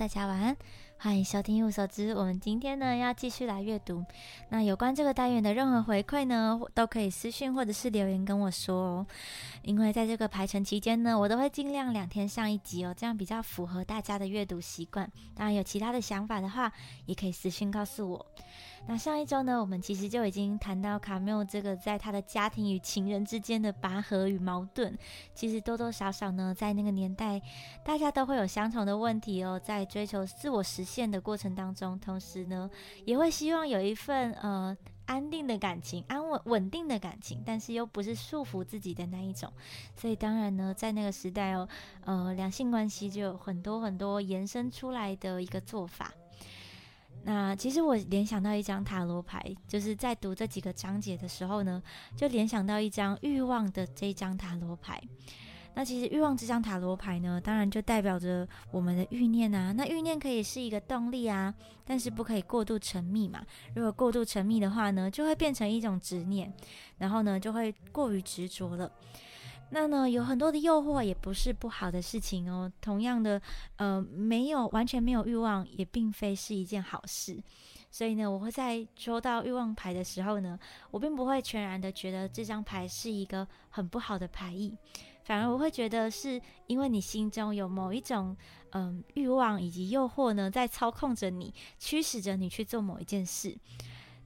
大家晚安，欢迎收听一无所知。我们今天呢要继续来阅读。那有关这个单元的任何回馈呢，都可以私信或者是留言跟我说哦。因为在这个排程期间呢，我都会尽量两天上一集哦，这样比较符合大家的阅读习惯。当然有其他的想法的话，也可以私信告诉我。那上一周呢，我们其实就已经谈到卡缪这个在他的家庭与情人之间的拔河与矛盾。其实多多少少呢，在那个年代，大家都会有相同的问题哦，在追求自我实现的过程当中，同时呢，也会希望有一份呃安定的感情、安稳稳定的感情，但是又不是束缚自己的那一种。所以当然呢，在那个时代哦，呃，两性关系就有很多很多延伸出来的一个做法。那其实我联想到一张塔罗牌，就是在读这几个章节的时候呢，就联想到一张欲望的这一张塔罗牌。那其实欲望这张塔罗牌呢，当然就代表着我们的欲念啊。那欲念可以是一个动力啊，但是不可以过度沉迷嘛。如果过度沉迷的话呢，就会变成一种执念，然后呢就会过于执着了。那呢，有很多的诱惑也不是不好的事情哦。同样的，呃，没有完全没有欲望，也并非是一件好事。所以呢，我会在抽到欲望牌的时候呢，我并不会全然的觉得这张牌是一个很不好的牌意，反而我会觉得是因为你心中有某一种嗯欲望以及诱惑呢，在操控着你，驱使着你去做某一件事。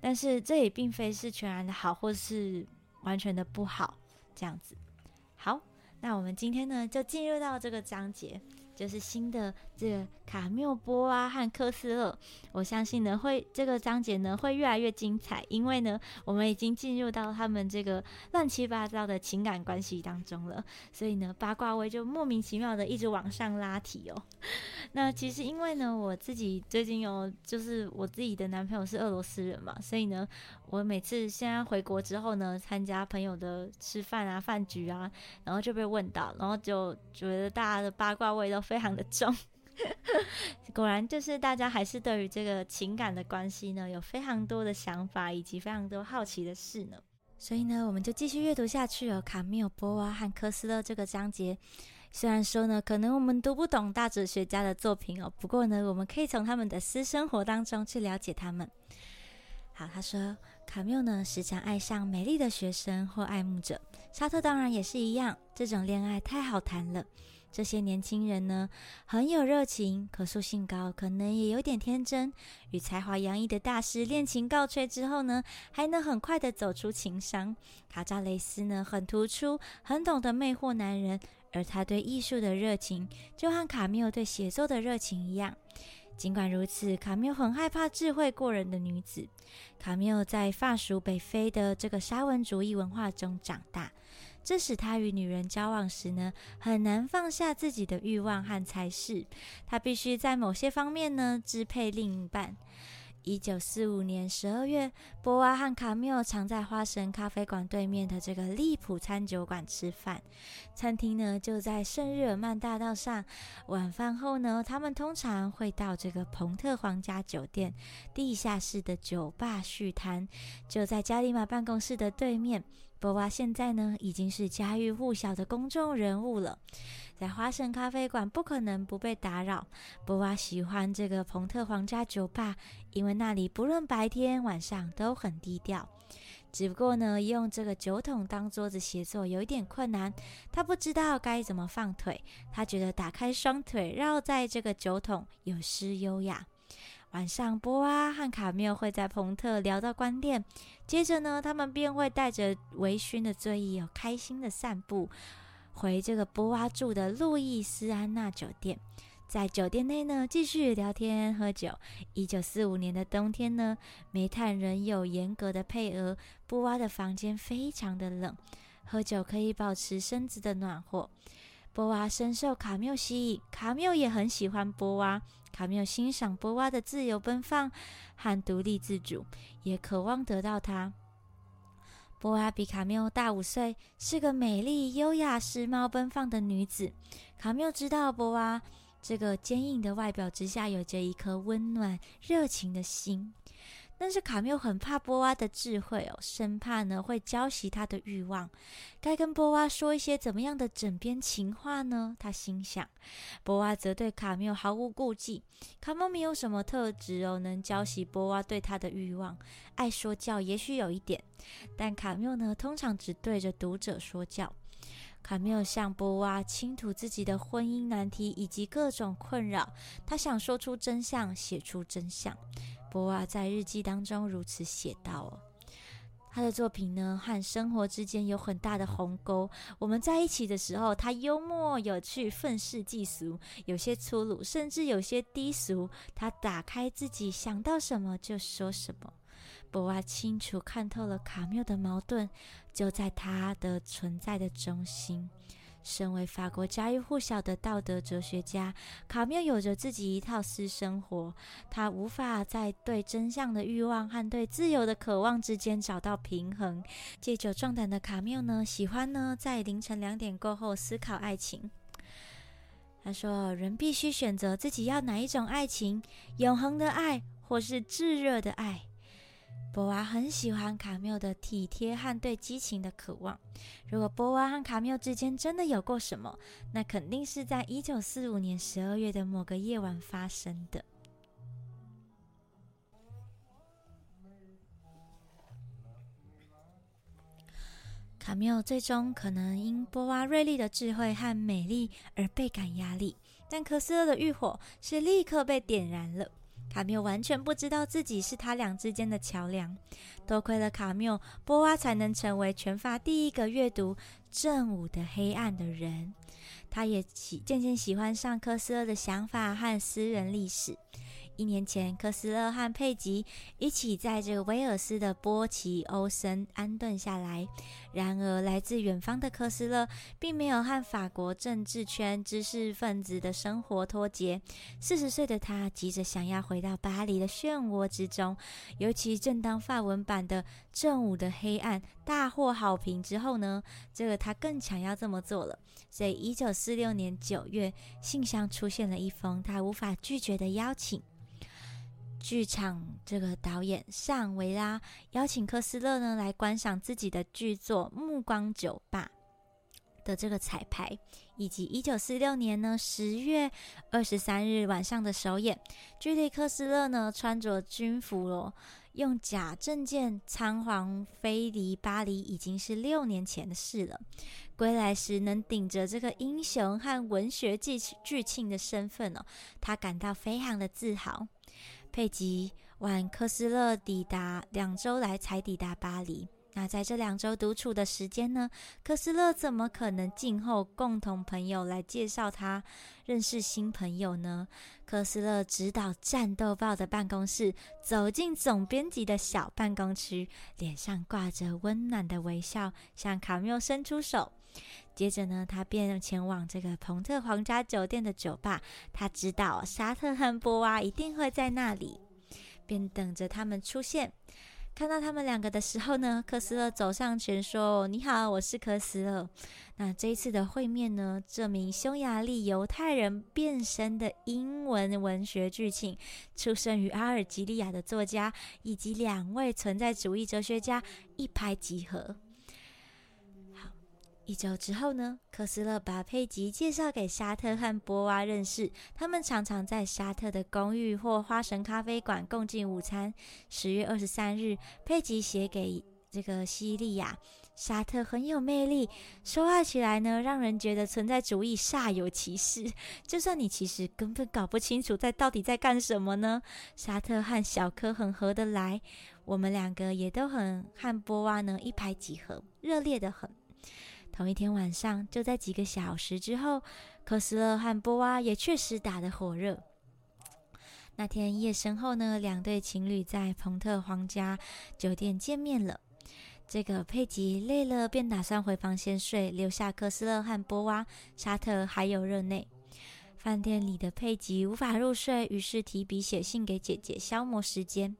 但是这也并非是全然的好，或是完全的不好，这样子。好，那我们今天呢就进入到这个章节，就是新的这个卡缪波啊和科斯勒。我相信呢会这个章节呢会越来越精彩，因为呢我们已经进入到他们这个乱七八糟的情感关系当中了，所以呢八卦位就莫名其妙的一直往上拉提哦。那其实因为呢我自己最近有就是我自己的男朋友是俄罗斯人嘛，所以呢我每次现在回国之后呢参加朋友的吃饭啊饭局啊。然后就被问到，然后就觉得大家的八卦味都非常的重。果然，就是大家还是对于这个情感的关系呢，有非常多的想法，以及非常多好奇的事呢。所以呢，我们就继续阅读下去哦。卡缪波娃和科斯勒这个章节，虽然说呢，可能我们读不懂大哲学家的作品哦，不过呢，我们可以从他们的私生活当中去了解他们。好，他说卡缪呢时常爱上美丽的学生或爱慕者，沙特当然也是一样。这种恋爱太好谈了。这些年轻人呢很有热情，可塑性高，可能也有点天真。与才华洋溢的大师恋情告吹之后呢，还能很快的走出情伤。卡扎雷斯呢很突出，很懂得魅惑男人，而他对艺术的热情就和卡缪对写作的热情一样。尽管如此，卡缪很害怕智慧过人的女子。卡缪在法属北非的这个沙文主义文化中长大，这使他与女人交往时呢，很难放下自己的欲望和才识。他必须在某些方面呢，支配另一半。一九四五年十二月，波娃和卡缪常在花神咖啡馆对面的这个利普餐酒馆吃饭。餐厅呢就在圣日耳曼大道上。晚饭后呢，他们通常会到这个彭特皇家酒店地下室的酒吧续谈，就在加里马办公室的对面。波娃现在呢已经是家喻户晓的公众人物了。在花神咖啡馆不可能不被打扰。波娃喜欢这个彭特皇家酒吧，因为那里不论白天晚上都很低调。只不过呢，用这个酒桶当桌子写作有一点困难。他不知道该怎么放腿，他觉得打开双腿绕在这个酒桶有失优雅。晚上，波娃和卡缪会在彭特聊到关店，接着呢，他们便会带着微醺的醉意，有开心的散步。回这个波娃住的路易斯安娜酒店，在酒店内呢继续聊天喝酒。一九四五年的冬天呢，煤炭仍有严格的配额，波娃的房间非常的冷，喝酒可以保持身子的暖和。波娃深受卡缪吸引，卡缪也很喜欢波娃。卡缪欣赏波娃的自由奔放和独立自主，也渴望得到她。波娃比卡缪大五岁，是个美丽、优雅、时髦、奔放的女子。卡缪知道波娃这个坚硬的外表之下，有着一颗温暖、热情的心。但是卡缪很怕波娃的智慧哦，生怕呢会浇熄他的欲望。该跟波娃说一些怎么样的枕边情话呢？他心想。波娃则对卡缪毫无顾忌。卡缪没有什么特质哦，能浇熄波娃对他的欲望。爱说教也许有一点，但卡缪呢，通常只对着读者说教。卡缪向波娃倾吐自己的婚姻难题以及各种困扰，他想说出真相，写出真相。波娃在日记当中如此写道：“哦，他的作品呢和生活之间有很大的鸿沟。我们在一起的时候，他幽默有趣，愤世嫉俗，有些粗鲁，甚至有些低俗。他打开自己，想到什么就说什么。”博娃清楚看透了卡缪的矛盾，就在他的存在的中心。身为法国家喻户晓的道德哲学家，卡缪有着自己一套私生活。他无法在对真相的欲望和对自由的渴望之间找到平衡。借酒壮胆的卡缪呢，喜欢呢在凌晨两点过后思考爱情。他说：“人必须选择自己要哪一种爱情：永恒的爱，或是炙热的爱。”波娃很喜欢卡缪的体贴和对激情的渴望。如果波娃和卡缪之间真的有过什么，那肯定是在一九四五年十二月的某个夜晚发生的。卡缪最终可能因波娃锐利的智慧和美丽而倍感压力，但科斯勒的欲火是立刻被点燃了。卡缪完全不知道自己是他俩之间的桥梁，多亏了卡缪，波娃才能成为全法第一个阅读正午的黑暗的人。他也渐渐喜欢上科斯勒的想法和私人历史。一年前，科斯勒和佩吉一起在这个威尔斯的波奇欧森安顿下来。然而，来自远方的科斯勒并没有和法国政治圈知识分子的生活脱节。四十岁的他急着想要回到巴黎的漩涡之中。尤其正当法文版的《正午的黑暗》大获好评之后呢，这个他更想要这么做了。所以，一九四六年九月，信箱出现了一封他无法拒绝的邀请。剧场这个导演尚维拉邀请科斯勒呢来观赏自己的剧作《暮光酒吧》的这个彩排，以及一九四六年呢十月二十三日晚上的首演。距离科斯勒呢穿着军服咯，用假证件仓皇飞离巴黎，已经是六年前的事了。归来时能顶着这个英雄和文学巨巨庆的身份哦，他感到非常的自豪。佩吉晚科斯勒抵达两周来才抵达巴黎。那在这两周独处的时间呢？科斯勒怎么可能静候共同朋友来介绍他认识新朋友呢？科斯勒指导战斗报的办公室，走进总编辑的小办公区，脸上挂着温暖的微笑，向卡缪伸出手。接着呢，他便前往这个彭特皇家酒店的酒吧。他知道沙特和波娃一定会在那里，便等着他们出现。看到他们两个的时候呢，科斯勒走上前说：“你好，我是科斯勒。”那这一次的会面呢，这名匈牙利犹太人变身的英文文学剧情，出生于阿尔及利亚的作家，以及两位存在主义哲学家一拍即合。一周之后呢，科斯勒把佩吉介绍给沙特和波娃认识。他们常常在沙特的公寓或花神咖啡馆共进午餐。十月二十三日，佩吉写给这个西利亚：沙特很有魅力，说话起来呢，让人觉得存在主义煞有其事。就算你其实根本搞不清楚在到底在干什么呢。沙特和小柯很合得来，我们两个也都很和波娃呢一拍即合，热烈的很。同一天晚上，就在几个小时之后，科斯勒和波娃也确实打得火热。那天夜深后呢，两对情侣在彭特皇家酒店见面了。这个佩吉累了，便打算回房先睡，留下科斯勒和波娃、沙特还有热内。饭店里的佩吉无法入睡，于是提笔写信给姐姐，消磨时间。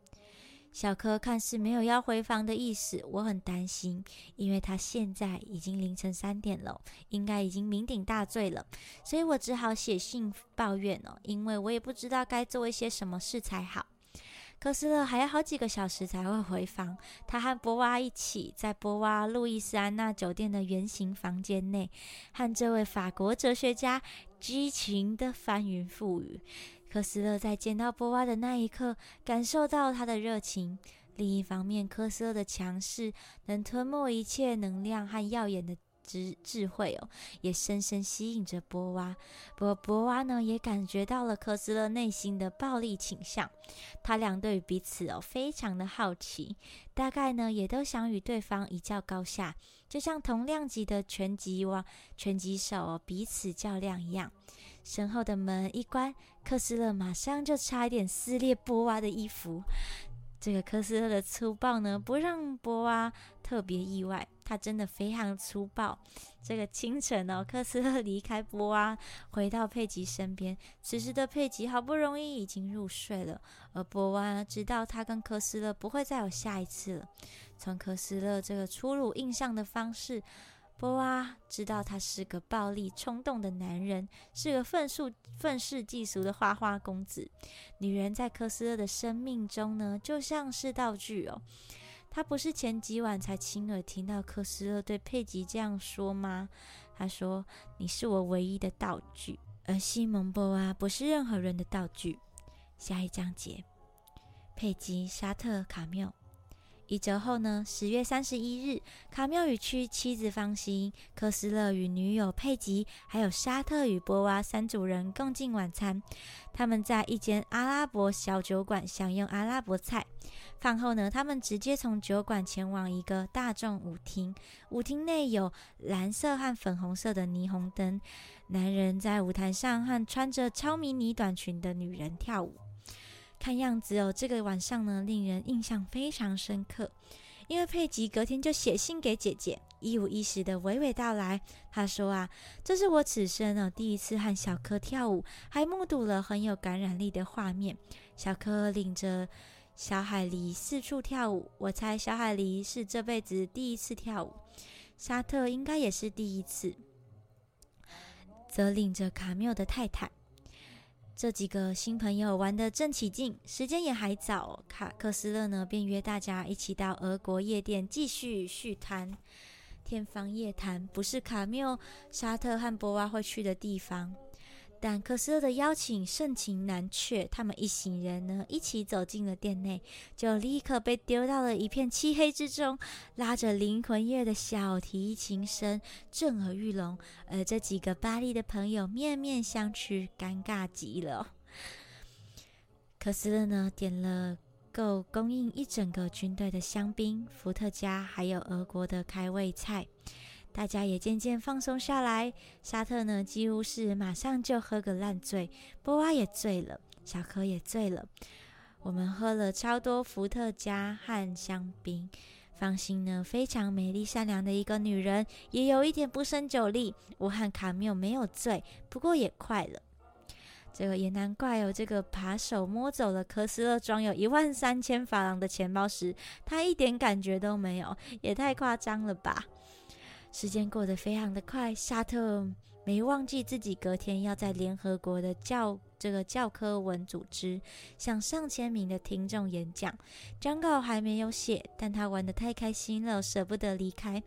小柯看似没有要回房的意思，我很担心，因为他现在已经凌晨三点了，应该已经酩酊大醉了，所以我只好写信抱怨哦，因为我也不知道该做一些什么事才好。科斯勒还要好几个小时才会回房。他和波娃一起在波娃路易斯安那酒店的圆形房间内，和这位法国哲学家激情的翻云覆雨。科斯勒在见到波娃的那一刻，感受到他的热情。另一方面，科斯勒的强势能吞没一切能量和耀眼的。智智慧哦，也深深吸引着波娃。不过波娃呢，也感觉到了科斯勒内心的暴力倾向。他俩对彼此哦，非常的好奇，大概呢，也都想与对方一较高下，就像同量级的拳击王、拳击手哦，彼此较量一样。身后的门一关，科斯勒马上就差一点撕裂波娃的衣服。这个科斯勒的粗暴呢，不让波娃特别意外。他真的非常粗暴。这个清晨哦，科斯勒离开波娃，回到佩吉身边。此时的佩吉好不容易已经入睡了，而波娃知道他跟科斯勒不会再有下一次了。从科斯勒这个粗鲁印象的方式，波娃知道他是个暴力冲动的男人，是个愤世愤世嫉俗的花花公子。女人在科斯勒的生命中呢，就像是道具哦。他不是前几晚才亲耳听到科斯勒对佩吉这样说吗？他说：“你是我唯一的道具，而西蒙波娃不是任何人的道具。”下一章节，佩吉、沙特、卡缪。一周后呢？十月三十一日，卡缪与妻妻子芳心、科斯勒与女友佩吉，还有沙特与波娃三组人共进晚餐。他们在一间阿拉伯小酒馆享用阿拉伯菜。饭后呢，他们直接从酒馆前往一个大众舞厅。舞厅内有蓝色和粉红色的霓虹灯，男人在舞台上和穿着超迷你短裙的女人跳舞。看样子哦，这个晚上呢，令人印象非常深刻。因为佩吉隔天就写信给姐姐，一五一十的娓娓道来。他说啊，这是我此生呢第一次和小柯跳舞，还目睹了很有感染力的画面。小柯领着小海狸四处跳舞，我猜小海狸是这辈子第一次跳舞，沙特应该也是第一次，则领着卡缪的太太。这几个新朋友玩得正起劲，时间也还早，卡克斯勒呢便约大家一起到俄国夜店继续续谈。天方夜谭不是卡缪、沙特和波娃会去的地方。但科斯勒的邀请盛情难却，他们一行人呢一起走进了店内，就立刻被丢到了一片漆黑之中，拉着灵魂乐的小提琴声震耳欲聋，而这几个巴黎的朋友面面相觑，尴尬极了。科斯勒呢点了够供应一整个军队的香槟、伏特加，还有俄国的开胃菜。大家也渐渐放松下来。沙特呢，几乎是马上就喝个烂醉。波娃也醉了，小柯也醉了。我们喝了超多伏特加和香槟。放心呢，非常美丽善良的一个女人，也有一点不胜酒力。我和卡缪没有醉，不过也快了。这个也难怪哦。这个扒手摸走了科斯勒装有一万三千法郎的钱包时，他一点感觉都没有，也太夸张了吧。时间过得非常的快，沙特没忘记自己隔天要在联合国的教这个教科文组织向上千名的听众演讲，讲稿还没有写，但他玩得太开心了，舍不得离开。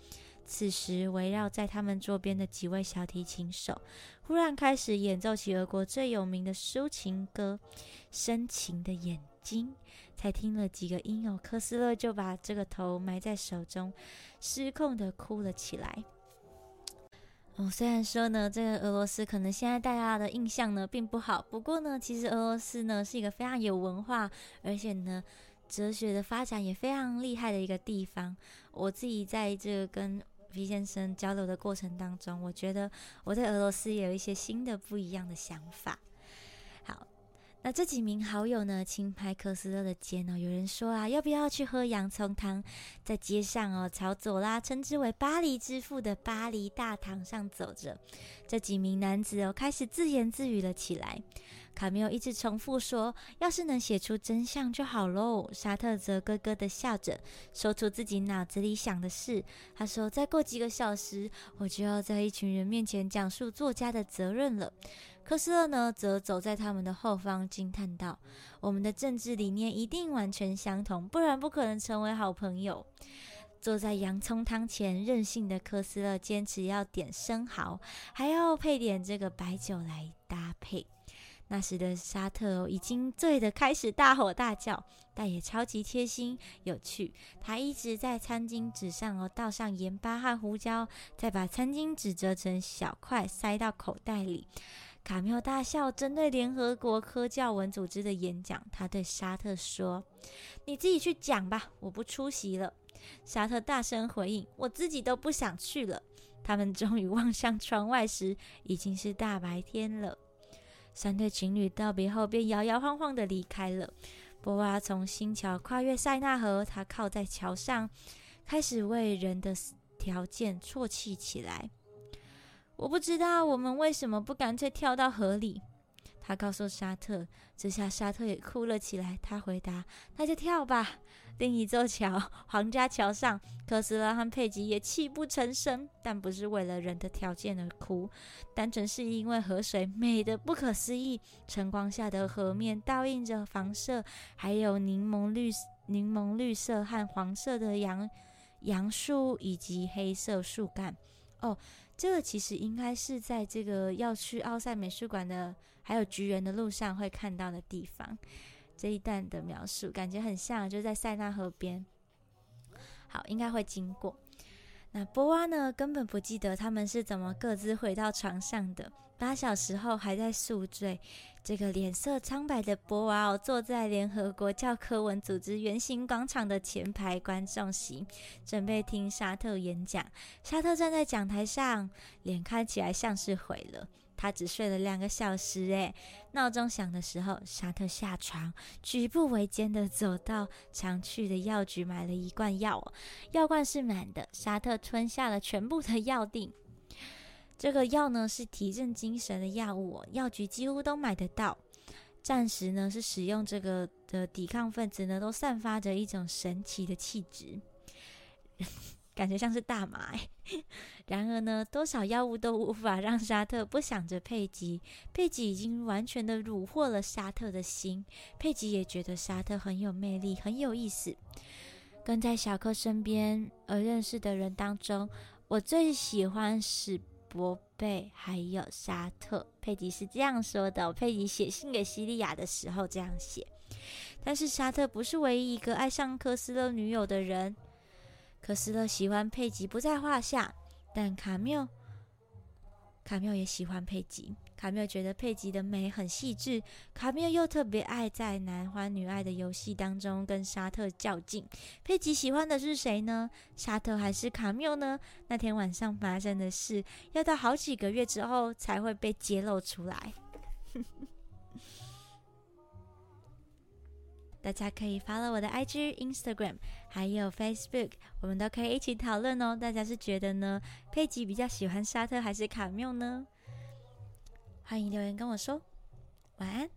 此时，围绕在他们桌边的几位小提琴手忽然开始演奏起俄国最有名的抒情歌《深情的眼睛》。才听了几个音哦，科斯勒就把这个头埋在手中，失控的哭了起来。哦，虽然说呢，这个俄罗斯可能现在大家的印象呢并不好，不过呢，其实俄罗斯呢是一个非常有文化，而且呢哲学的发展也非常厉害的一个地方。我自己在这个跟 V 先生交流的过程当中，我觉得我对俄罗斯也有一些新的不一样的想法。那这几名好友呢，轻拍科斯勒的肩哦。有人说啊，要不要去喝洋葱汤？在街上哦，朝左拉称之为巴黎之父的巴黎大堂上走着。这几名男子哦，开始自言自语了起来。卡缪一直重复说：“要是能写出真相就好喽。”沙特则咯咯的笑着，说出自己脑子里想的事。他说：“再过几个小时，我就要在一群人面前讲述作家的责任了。”科斯勒呢，则走在他们的后方，惊叹道：“我们的政治理念一定完全相同，不然不可能成为好朋友。”坐在洋葱汤前任性的科斯勒坚持要点生蚝，还要配点这个白酒来搭配。那时的沙特哦已经醉得开始大吼大叫，但也超级贴心有趣。他一直在餐巾纸上哦倒上盐巴和胡椒，再把餐巾纸折成小块塞到口袋里。卡缪大笑，针对联合国科教文组织的演讲，他对沙特说：“你自己去讲吧，我不出席了。”沙特大声回应：“我自己都不想去了。”他们终于望向窗外时，已经是大白天了。三对情侣道别后，便摇摇晃晃的离开了。波娃从新桥跨越塞纳河，他靠在桥上，开始为人的条件啜泣起来。我不知道我们为什么不干脆跳到河里。他告诉沙特，这下沙特也哭了起来。他回答：“那就跳吧。”另一座桥，皇家桥上，科斯拉和佩吉也泣不成声，但不是为了人的条件而哭，单纯是因为河水美得不可思议。晨光下的河面倒映着房舍，还有柠檬绿、柠檬绿色和黄色的杨杨树以及黑色树干。哦。这个其实应该是在这个要去奥赛美术馆的，还有橘园的路上会看到的地方。这一段的描述感觉很像，就在塞纳河边。好，应该会经过。那波娃呢，根本不记得他们是怎么各自回到床上的。八小时后还在宿醉。这个脸色苍白的博娃坐在联合国教科文组织圆形广场的前排观众席，准备听沙特演讲。沙特站在讲台上，脸看起来像是毁了。他只睡了两个小时，诶，闹钟响的时候，沙特下床，举步维艰的走到常去的药局买了一罐药，药罐是满的。沙特吞下了全部的药锭。这个药呢是提振精神的药物，药局几乎都买得到。暂时呢是使用这个的抵抗分子呢都散发着一种神奇的气质，感觉像是大麻。然而呢，多少药物都无法让沙特不想着佩吉。佩吉已经完全的虏获了沙特的心。佩吉也觉得沙特很有魅力，很有意思。跟在小克身边而认识的人当中，我最喜欢是。博贝还有沙特，佩吉是这样说的。佩吉写信给西利亚的时候这样写。但是沙特不是唯一一个爱上科斯勒女友的人。科斯勒喜欢佩吉不在话下，但卡缪，卡缪也喜欢佩吉。卡缪觉得佩吉的美很细致，卡缪又特别爱在男欢女爱的游戏当中跟沙特较劲。佩吉喜欢的是谁呢？沙特还是卡缪呢？那天晚上发生的事，要到好几个月之后才会被揭露出来。大家可以 follow 我的 IG、Instagram，还有 Facebook，我们都可以一起讨论哦。大家是觉得呢？佩吉比较喜欢沙特还是卡缪呢？欢迎留言跟我说，晚安。